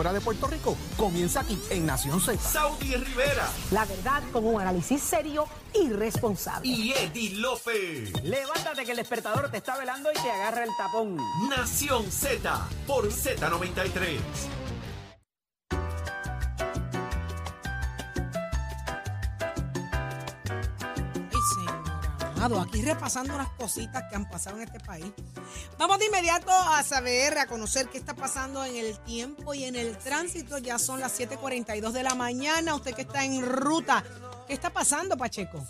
fuera de Puerto Rico comienza aquí en Nación Z. Saudi Rivera La verdad con un análisis serio y responsable. y Eddie Lofe. Levántate que el despertador te está velando y te agarra el tapón. Nación Z por Z93. Ay, señor amado, aquí repasando unas cositas que han pasado en este país. Vamos de inmediato a saber, a conocer qué está pasando en el tiempo y en el tránsito. Ya son las 7:42 de la mañana. Usted que está en ruta, ¿qué está pasando, Pacheco?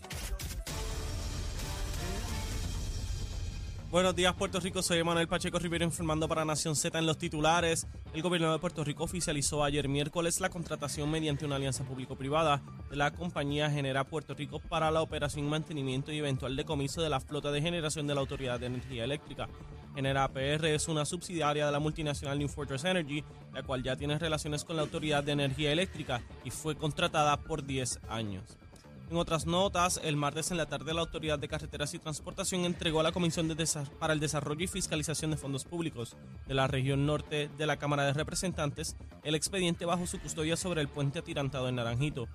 Buenos días, Puerto Rico. Soy Manuel Pacheco Rivera informando para Nación Z en los titulares. El gobierno de Puerto Rico oficializó ayer miércoles la contratación mediante una alianza público-privada de la compañía Genera Puerto Rico para la operación, mantenimiento y eventual decomiso de la flota de generación de la Autoridad de Energía Eléctrica. Genera PR es una subsidiaria de la multinacional New Fortress Energy, la cual ya tiene relaciones con la Autoridad de Energía Eléctrica y fue contratada por 10 años. En otras notas, el martes en la tarde la Autoridad de Carreteras y Transportación entregó a la Comisión de para el Desarrollo y Fiscalización de Fondos Públicos de la región norte de la Cámara de Representantes el expediente bajo su custodia sobre el puente atirantado en Naranjito.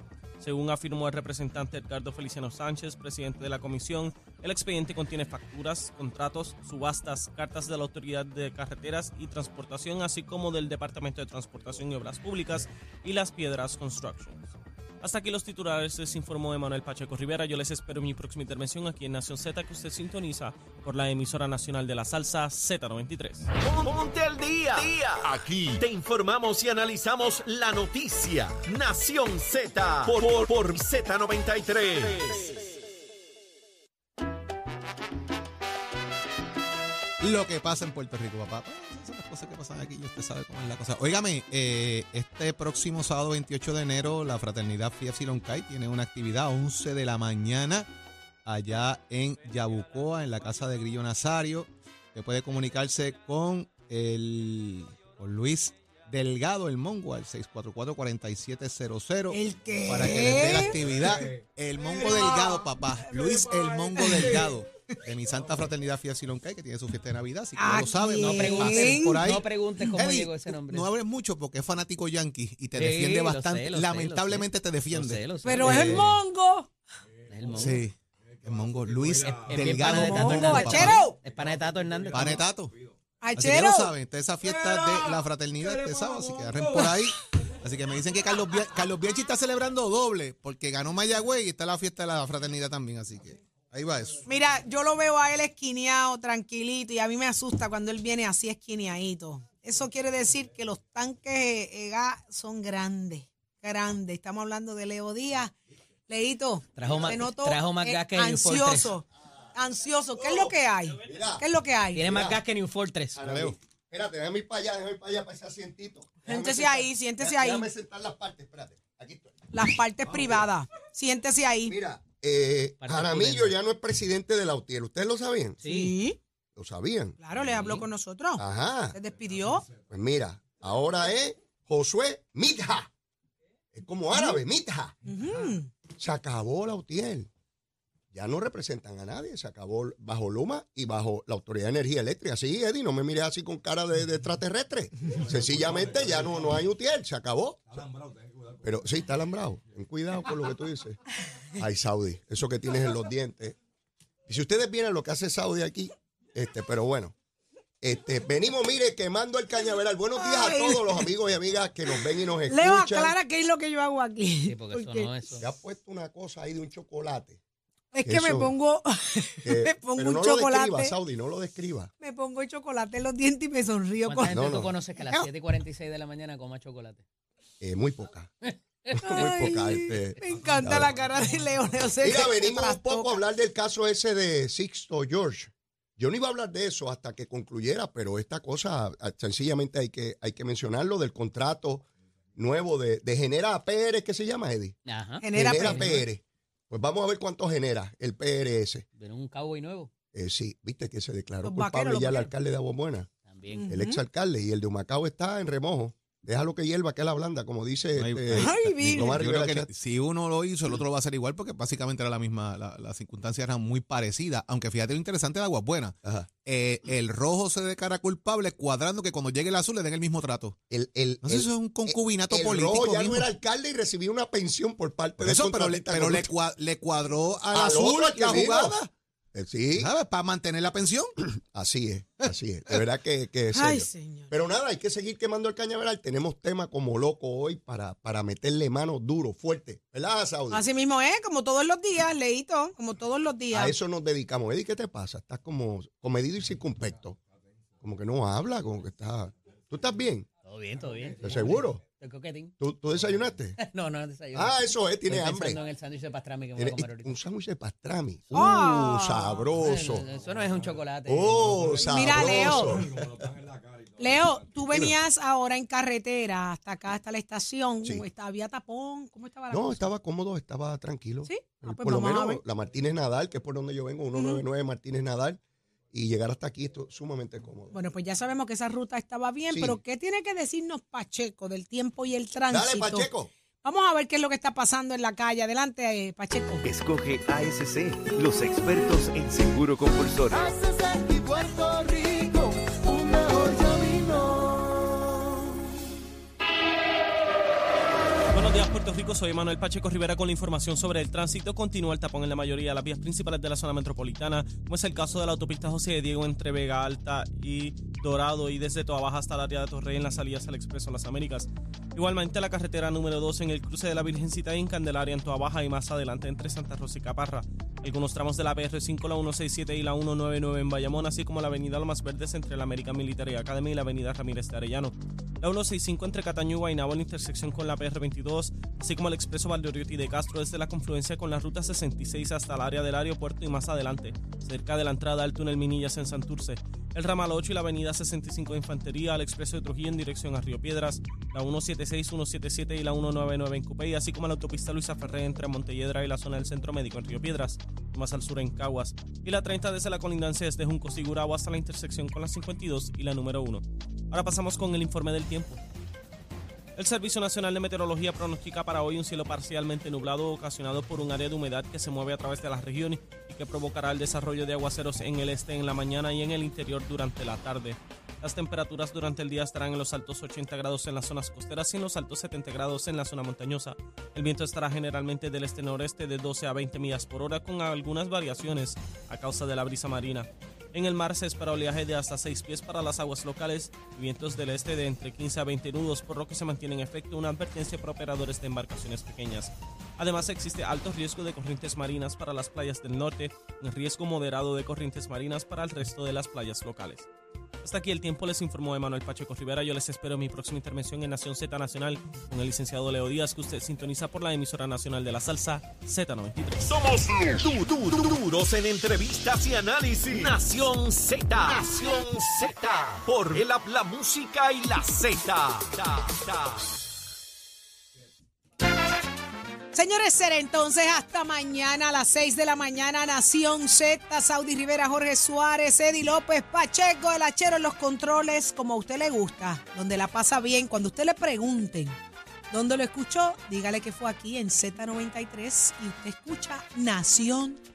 Según afirmó el representante Edgardo Feliciano Sánchez, presidente de la comisión, el expediente contiene facturas, contratos, subastas, cartas de la Autoridad de Carreteras y Transportación, así como del Departamento de Transportación y Obras Públicas y Las Piedras Constructions. Hasta aquí los titulares, les informó Emanuel Pacheco Rivera. Yo les espero en mi próxima intervención aquí en Nación Z, que usted sintoniza por la emisora nacional de la salsa Z93. Ponte al día. Aquí te informamos y analizamos la noticia. Nación Z por, por, por Z93. Lo que pasa en Puerto Rico, papá. Pues, esas son las cosas que pasan aquí y usted sabe cómo es la cosa. Óigame, eh, este próximo sábado 28 de enero, la Fraternidad Phi Epsilon Chi tiene una actividad a 11 de la mañana allá en Yabucoa, en la casa de Grillo Nazario. Usted puede comunicarse con el con Luis Delgado, el Mongo, al 644-4700. ¿El qué? Para que les dé la actividad. El Mongo Delgado, papá. Luis el Mongo Delgado. De mi Santa Fraternidad Fia Silon Kai, que tiene su fiesta de Navidad, así que ya ¿A lo saben. No No preguntes- por ahí. no preguntes cómo Eddie, llegó ese nombre. No hables mucho porque es fanático yankee y te Sí, defiende lo bastante. sé, lo sé, Lamentablemente lo te defiende. Lo sé, lo sé. Pero es el Eh, mongo. Es el mongo. Sí, el Mongo. Luis Es bien Delgado pana de Tato Mongo, Mongo, Hernández. papá. achero. Es pana de Tato Hernández. Panetato. Así que ya Achero. lo saben, es esa fiesta de la fraternidad este sábado, así que agarren por ahí. Así que me dicen que Carlos, Carlos Bianchi está celebrando doble, porque ganó Mayagüey y está la fiesta de la fraternidad también, así que ahí va eso. Mira, yo lo veo a él esquineado, tranquilito, y a mí me asusta cuando él viene así esquineadito. Eso quiere decir que los tanques gas son grandes, grandes. Estamos hablando de Leo Díaz. Leito, Trajo más- trajo más gas que New Fortress. ansioso, ansioso. ¿Qué es lo que hay? ¿Qué es lo que hay? Tiene más gas que New Fortress. Leo. Espérate, déjame ir para allá, déjame ir para allá, para ese asientito. Déjame Siéntese sentar- ahí, siéntese déjame- ahí. Déjame sentar las partes, espérate. Aquí estoy. Las partes privadas. Siéntese ahí. Mira, eh, Jaramillo ya no es presidente de la UTIER. ¿Ustedes lo sabían? Sí, ¿Lo sabían? claro, le habló con nosotros. Ajá. Se despidió. Pues mira, ahora es Josué Mitja. Es como árabe, Mitja. Se acabó la UTIER. Ya no representan a nadie. Se acabó bajo Luma y bajo la Autoridad de Energía Eléctrica. Sí, Eddie, no me mires así con cara de, de extraterrestre. Sencillamente ya no, no hay UTIER. Se acabó. Pero sí, está alambrado. Ten cuidado con lo que tú dices. Ay, Saudi, eso que tienes en los dientes. Y si ustedes vieran lo que hace Saudi aquí, este, pero bueno. Este, venimos, mire, quemando el cañaveral. Buenos días a todos los amigos y amigas que nos ven y nos escuchan. Leo, aclara qué es lo que yo hago aquí. Sí, porque eso no es eso. Se ha puesto una cosa ahí de un chocolate. Es que me Eso. pongo, que- me pongo pero un no chocolate. lo describa, Saudi, no lo describa. me pongo el chocolate en los dientes y me sonrío. ¿Cuánta Con... gente No, tú no. conoces que a las 7 y 46 de la mañana coma chocolate? Eh, muy poca. muy Ay, poca. Este, me encanta la cara de Leo. Leo se- Mira, venimos un poco a hablar del caso ese de Sixto George. Yo no iba a hablar de eso hasta que concluyera, pero esta cosa ah, sencillamente hay que, hay que mencionarlo del contrato nuevo de, de Genera PR, ¿qué se llama, Eddie? Ajá. Genera Genera. PR. Pues vamos a ver cuánto genera el PRS. Viene un cowboy nuevo. Eh, sí, viste que se declaró Los culpable vaqueros, ya el vaqueros. alcalde de Aguabuena, También. el exalcalde, y el de Humacao está en remojo. Déjalo que hierva, que es la blanda, como dice Ay, este, ay, Virgen. Tomás Yo Rivera creo que Chat. si uno lo hizo, el otro lo va a hacer igual porque básicamente era la misma, la- las circunstancias eran muy parecidas. Aunque fíjate lo interesante de Aguas Buenas. Ajá. Eh, el rojo se declara culpable cuadrando que cuando llegue el azul le den el mismo trato. El, el, No sé el- si eso es un concubinato el político. rojo ya mismo. no era alcalde y recibía una pensión por parte Por de eso, pero, le, pero le, cua- le cuadró al, Al azul otro, la jugada. Sí, ¿Sabes? Para mantener la pensión. así es, así es. De verdad que, que es Ay, señor. Pero nada, hay que seguir quemando el cañaveral. Tenemos tema como loco hoy para, para meterle mano duro, fuerte. ¿Verdad, Saudi? Así mismo es, como todos los días, Leito, como todos los A días. eso nos dedicamos. Eddie, ¿qué te pasa? Estás como comedido y circunspecto. Como que no habla, como que está... ¿Tú estás bien? Todo bien, todo bien. ¿Estás seguro? Estoy coquetín. ¿Tú, tú desayunaste? No, no, desayuno. Ah, eso es, tiene Estoy hambre. en el sándwich de pastrami que me voy a comer ahorita. un sándwich de pastrami. Uh, Ah. sabroso. Eso no es un chocolate. Oh, sabroso. Mira, Leo. Leo, tú venías ahora en carretera hasta acá, hasta la estación. Sí. ¿Había tapón? ¿Cómo estaba la No, cosa? estaba cómodo, estaba tranquilo. ¿Sí? Ah, pues por lo menos la Martínez Nadal, que es por donde yo vengo, 199 Martínez Nadal, y llegar hasta aquí esto es sumamente cómodo. Bueno, pues ya sabemos que esa ruta estaba bien, Sí. pero ¿qué tiene que decirnos Pacheco del tiempo y el Dale, tránsito? Pacheco. Vamos a ver qué es lo que está pasando en la calle. Adelante, eh, Pacheco. Escoge ASC, los expertos en seguro compulsorio. Buenos días, Puerto Rico. Soy Manuel Pacheco Rivera con la información sobre el tránsito. Continúa el tapón en la mayoría de las vías principales de la zona metropolitana, como es el caso de la autopista José de Diego entre Vega Alta y Dorado y desde Toa Baja hasta el área de Torrey en las salidas al Expreso Las Américas. Igualmente la carretera número 2 en el cruce de la Virgencita y en Candelaria en Toa Baja y más adelante entre Santa Rosa y Caparra. Algunos tramos de la PR5, la 167 y la 199 en Bayamón, así como la avenida Lomas Verdes entre la American Military Academy y la avenida Ramírez de Arellano. La 165 entre Cataño y Guaynabo en la intersección con la PR22, así como el expreso Valdoriotti de Castro desde la confluencia con la ruta 66 hasta el área del aeropuerto y más adelante, cerca de la entrada al túnel Minillas en Santurce. El ramal 8 y la avenida 65 de Infantería, al expreso de Trujillo en dirección a Río Piedras, la 176, 177 y la 199 en Cupey, así como la autopista Luisa Ferré entre Montelledra y la zona del Centro Médico en Río Piedras, más al sur en Caguas, y la 30 desde la colindancia desde Junco Sigurabo hasta la intersección con la 52 y la número 1. Ahora pasamos con el informe del tiempo. El Servicio Nacional de Meteorología pronostica para hoy un cielo parcialmente nublado ocasionado por un área de humedad que se mueve a través de la región y que provocará el desarrollo de aguaceros en el este en la mañana y en el interior durante la tarde. Las temperaturas durante el día estarán en los altos 80 grados en las zonas costeras y en los altos 70 grados en la zona montañosa. El viento estará generalmente del este-noreste de 12 a 20 millas por hora con algunas variaciones a causa de la brisa marina. En el mar se espera oleaje de hasta 6 pies para las aguas locales y vientos del este de entre 15 a 20 nudos, por lo que se mantiene en efecto una advertencia para operadores de embarcaciones pequeñas. Además, existe alto riesgo de corrientes marinas para las playas del norte y riesgo moderado de corrientes marinas para el resto de las playas locales. Hasta aquí el tiempo, les informó Emanuel Pacheco Rivera. Yo les espero en mi próxima intervención en Nación Z Nacional con el licenciado Leo Díaz, que usted sintoniza por la emisora nacional de la salsa Z93. Somos du- du- du- duros en entrevistas y análisis. Nación Z. Nación Z. Por el la música y la Z. Señores, será entonces hasta mañana a las 6 de la mañana, Nación Z, Saudi Rivera, Jorge Suárez, Eddie López, Pacheco, el hachero en los controles, como a usted le gusta, donde la pasa bien. Cuando usted le pregunten dónde lo escuchó, dígale que fue aquí en Z93 y usted escucha Nación Z.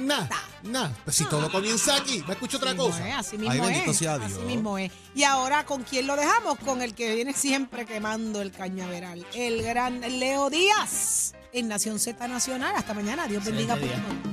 Nah, nah. Pues si todo comienza aquí, me escucho otra Así mismo cosa. es, así Ay, mismo bendito es. sea Así Dios. mismo es. Y ahora, ¿con quién lo dejamos? Con el que viene siempre quemando el cañaveral. El gran Leo Díaz en Nación Z Nacional. Hasta mañana. Dios bendiga. Puerto Rico.